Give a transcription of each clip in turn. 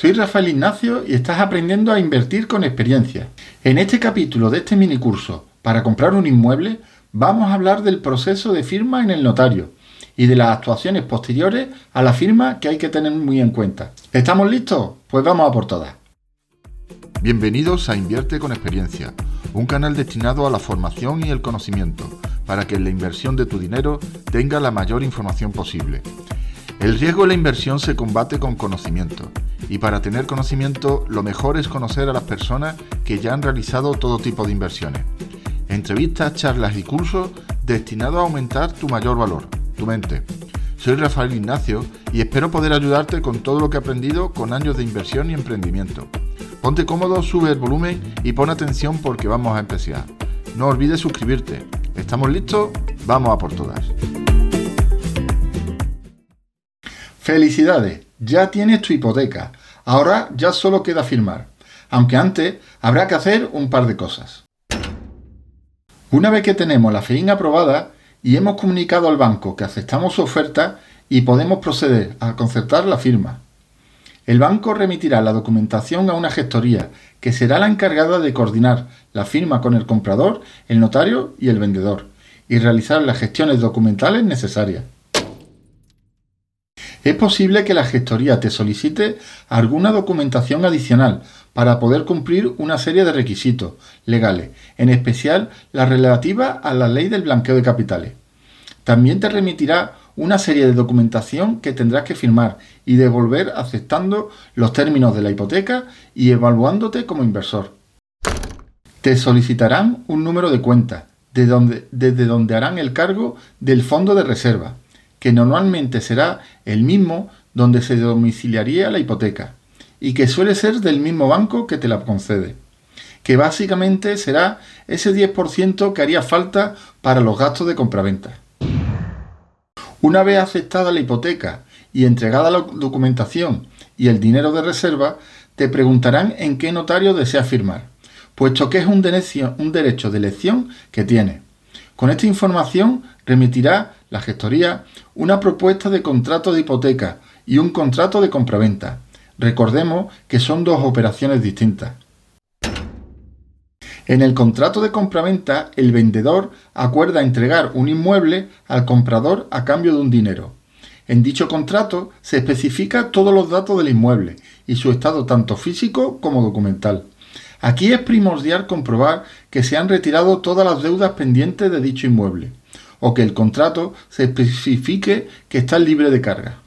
Soy Rafael Ignacio y estás aprendiendo a invertir con experiencia. En este capítulo de este mini curso para comprar un inmueble vamos a hablar del proceso de firma en el notario y de las actuaciones posteriores a la firma que hay que tener muy en cuenta. ¿Estamos listos? Pues vamos a por todas. Bienvenidos a Invierte con Experiencia, un canal destinado a la formación y el conocimiento, para que la inversión de tu dinero tenga la mayor información posible. El riesgo de la inversión se combate con conocimiento y para tener conocimiento lo mejor es conocer a las personas que ya han realizado todo tipo de inversiones. Entrevistas, charlas y cursos destinados a aumentar tu mayor valor, tu mente. Soy Rafael Ignacio y espero poder ayudarte con todo lo que he aprendido con años de inversión y emprendimiento. Ponte cómodo, sube el volumen y pon atención porque vamos a empezar. No olvides suscribirte. ¿Estamos listos? Vamos a por todas. Felicidades, ya tienes tu hipoteca. Ahora ya solo queda firmar, aunque antes habrá que hacer un par de cosas. Una vez que tenemos la FEIN aprobada y hemos comunicado al banco que aceptamos su oferta y podemos proceder a concertar la firma. El banco remitirá la documentación a una gestoría que será la encargada de coordinar la firma con el comprador, el notario y el vendedor y realizar las gestiones documentales necesarias. Es posible que la gestoría te solicite alguna documentación adicional para poder cumplir una serie de requisitos legales, en especial la relativa a la ley del blanqueo de capitales. También te remitirá una serie de documentación que tendrás que firmar y devolver aceptando los términos de la hipoteca y evaluándote como inversor. Te solicitarán un número de cuenta desde donde harán el cargo del fondo de reserva que normalmente será el mismo donde se domiciliaría la hipoteca y que suele ser del mismo banco que te la concede, que básicamente será ese 10% que haría falta para los gastos de compraventa. Una vez aceptada la hipoteca y entregada la documentación y el dinero de reserva, te preguntarán en qué notario deseas firmar, puesto que es un derecho, de elección que tiene. Con esta información remitirá la gestoría una propuesta de contrato de hipoteca y un contrato de compraventa. Recordemos que son dos operaciones distintas. En el contrato de compraventa, el vendedor acuerda entregar un inmueble al comprador a cambio de un dinero. En dicho contrato se especifica todos los datos del inmueble y su estado tanto físico como documental. Aquí es primordial comprobar que se han retirado todas las deudas pendientes de dicho inmueble o que el contrato se especifique que está libre de carga.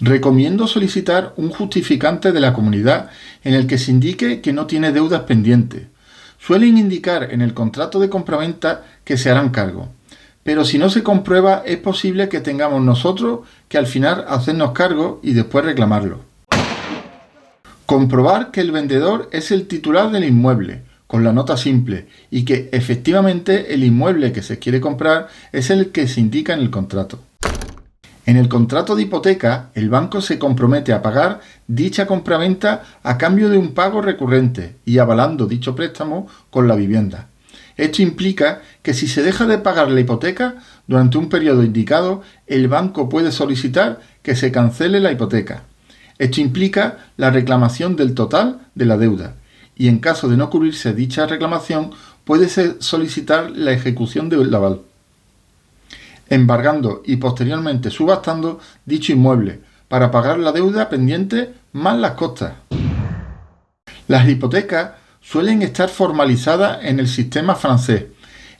Recomiendo solicitar un justificante de la comunidad en el que se indique que no tiene deudas pendientes. Suelen indicar en el contrato de compraventa que se harán cargo, pero si no se comprueba es posible que tengamos nosotros que al final hacernos cargo y después reclamarlo. Comprobar que el vendedor es el titular del inmueble, con la nota simple, y que efectivamente el inmueble que se quiere comprar es el que se indica en el contrato. En el contrato de hipoteca, el banco se compromete a pagar dicha compraventa a cambio de un pago recurrente y avalando dicho préstamo con la vivienda. Esto implica que si se deja de pagar la hipoteca durante un periodo indicado, el banco puede solicitar que se cancele la hipoteca. Esto implica la reclamación del total de la deuda y en caso de no cubrirse dicha reclamación puede solicitar la ejecución del aval, embargando y posteriormente subastando dicho inmueble para pagar la deuda pendiente más las costas. Las hipotecas suelen estar formalizadas en el sistema francés,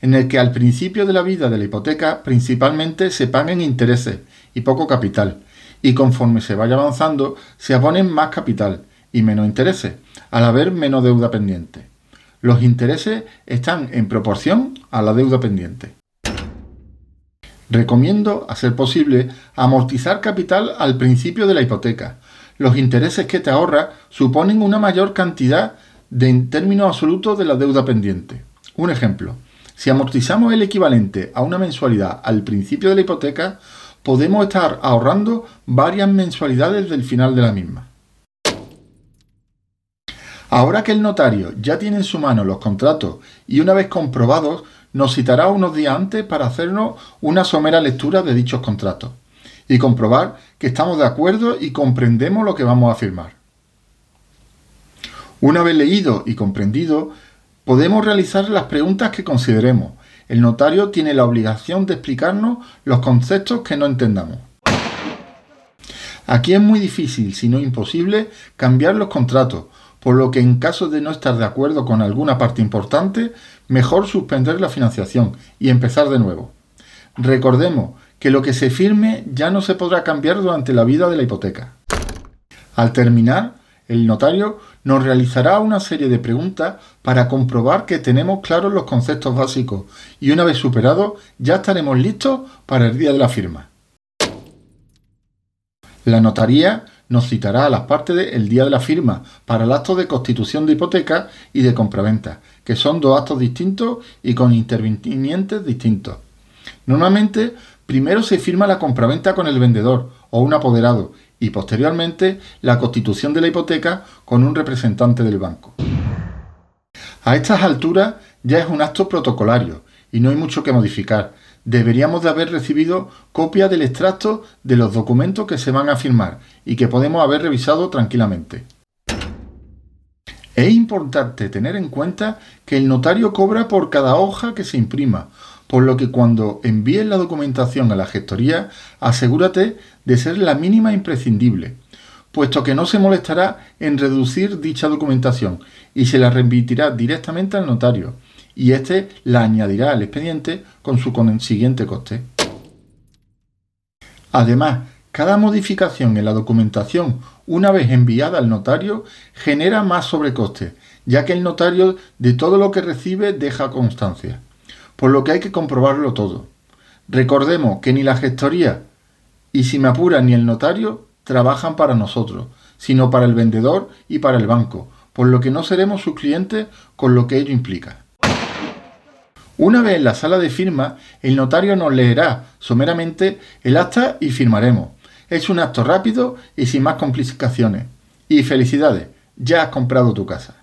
en el que al principio de la vida de la hipoteca principalmente se paguen intereses y poco capital, y conforme se vaya avanzando se abonen más capital y menos intereses, al haber menos deuda pendiente. Los intereses están en proporción a la deuda pendiente. Recomiendo, a ser posible, amortizar capital al principio de la hipoteca. Los intereses que te ahorra suponen una mayor cantidad de, en términos absolutos de la deuda pendiente. Un ejemplo, si amortizamos el equivalente a una mensualidad al principio de la hipoteca, podemos estar ahorrando varias mensualidades del final de la misma. Ahora que el notario ya tiene en su mano los contratos y una vez comprobados, nos citará unos días antes para hacernos una somera lectura de dichos contratos. y comprobar que estamos de acuerdo y comprendemos lo que vamos a firmar. Una vez leído y comprendido, podemos realizar las preguntas que consideremos. El notario tiene la obligación de explicarnos los conceptos que no entendamos. Aquí es muy difícil, si no imposible, cambiar los contratos, por lo que en caso de no estar de acuerdo con alguna parte importante, mejor suspender la financiación y empezar de nuevo. Recordemos que lo que se firme ya no se podrá cambiar durante la vida de la hipoteca. Al terminar, el notario nos realizará una serie de preguntas para comprobar que tenemos claros los conceptos básicos y una vez superados ya estaremos listos para el día de la firma. La notaría nos citará a las partes del día de la firma para el acto de constitución de hipoteca y de compraventa, que son dos actos distintos y con intervinientes distintos. Normalmente, primero se firma la compraventa con el vendedor o un apoderado y posteriormente la constitución de la hipoteca con un representante del banco. A estas alturas ya es un acto protocolario y no hay mucho que modificar. Deberíamos de haber recibido copia del extracto de los documentos que se van a firmar y que podemos haber revisado tranquilamente. Es importante tener en cuenta que el notario cobra por cada hoja que se imprima, por lo que cuando envíes la documentación a la gestoría, asegúrate de ser la mínima imprescindible, puesto que no se molestará en reducir dicha documentación y se la remitirá directamente al notario, y éste la añadirá al expediente con su consiguiente coste. Además, cada modificación en la documentación una vez enviada al notario genera más sobrecoste, ya que el notario de todo lo que recibe deja constancia por lo que hay que comprobarlo todo. Recordemos que ni la gestoría y si me apura ni el notario trabajan para nosotros, sino para el vendedor y para el banco, por lo que no seremos sus clientes con lo que ello implica. Una vez en la sala de firma, el notario nos leerá someramente el acta y firmaremos. Es un acto rápido y sin más complicaciones. Y felicidades, ya has comprado tu casa.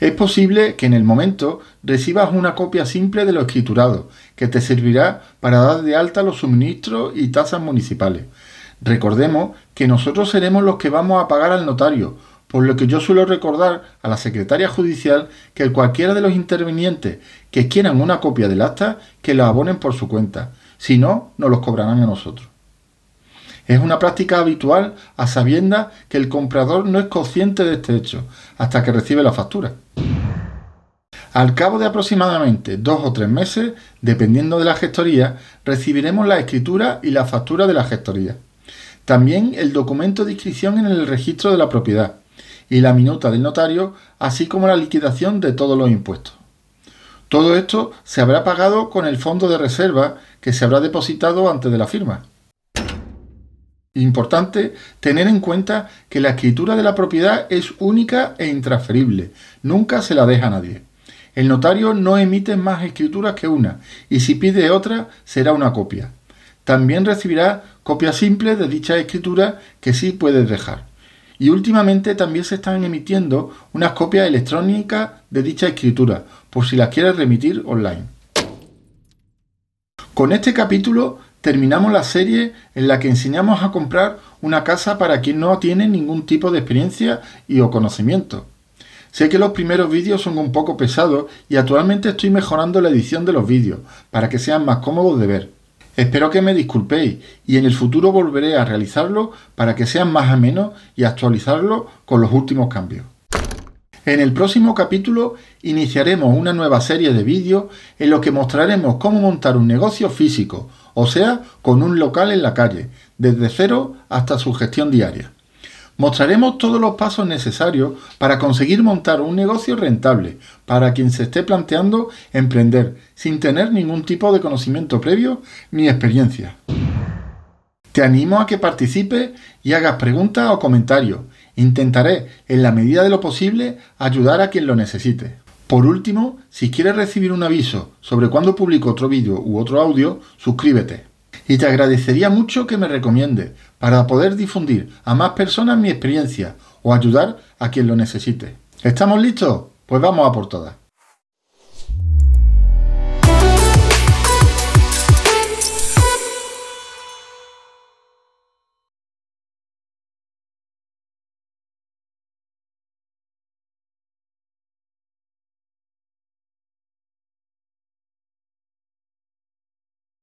Es posible que en el momento recibas una copia simple de lo escriturado, que te servirá para dar de alta los suministros y tasas municipales. Recordemos que nosotros seremos los que vamos a pagar al notario, por lo que yo suelo recordar a la secretaria judicial que cualquiera de los intervinientes que quieran una copia del acta, que la abonen por su cuenta. Si no, nos los cobrarán a nosotros. Es una práctica habitual a sabiendas que el comprador no es consciente de este hecho hasta que recibe la factura. Al cabo de aproximadamente dos o tres meses, dependiendo de la gestoría, recibiremos la escritura y la factura de la gestoría. También el documento de inscripción en el registro de la propiedad y la minuta del notario, así como la liquidación de todos los impuestos. Todo esto se habrá pagado con el fondo de reserva que se habrá depositado antes de la firma. Importante tener en cuenta que la escritura de la propiedad es única e intransferible, nunca se la deja a nadie. El notario no emite más escrituras que una, y si pide otra, será una copia. También recibirá copias simples de dicha escritura que sí puedes dejar. Y últimamente también se están emitiendo unas copias electrónicas de dicha escritura, por si las quieres remitir online. Con este capítulo terminamos la serie en la que enseñamos a comprar una casa para quien no tiene ningún tipo de experiencia y o conocimiento. Sé que los primeros vídeos son un poco pesados y actualmente estoy mejorando la edición de los vídeos para que sean más cómodos de ver. Espero que me disculpéis y en el futuro volveré a realizarlo para que sean más amenos y actualizarlo con los últimos cambios. En el próximo capítulo iniciaremos una nueva serie de vídeos en los que mostraremos cómo montar un negocio físico, o sea, con un local en la calle, desde cero hasta su gestión diaria. Mostraremos todos los pasos necesarios para conseguir montar un negocio rentable para quien se esté planteando emprender sin tener ningún tipo de conocimiento previo ni experiencia. Te animo a que participes y hagas preguntas o comentarios Intentaré, en la medida de lo posible, ayudar a quien lo necesite. Por último, si quieres recibir un aviso sobre cuando publico otro vídeo u otro audio, suscríbete. Y te agradecería mucho que me recomiendes para poder difundir a más personas mi experiencia o ayudar a quien lo necesite. ¿Estamos listos? Pues vamos a por todas.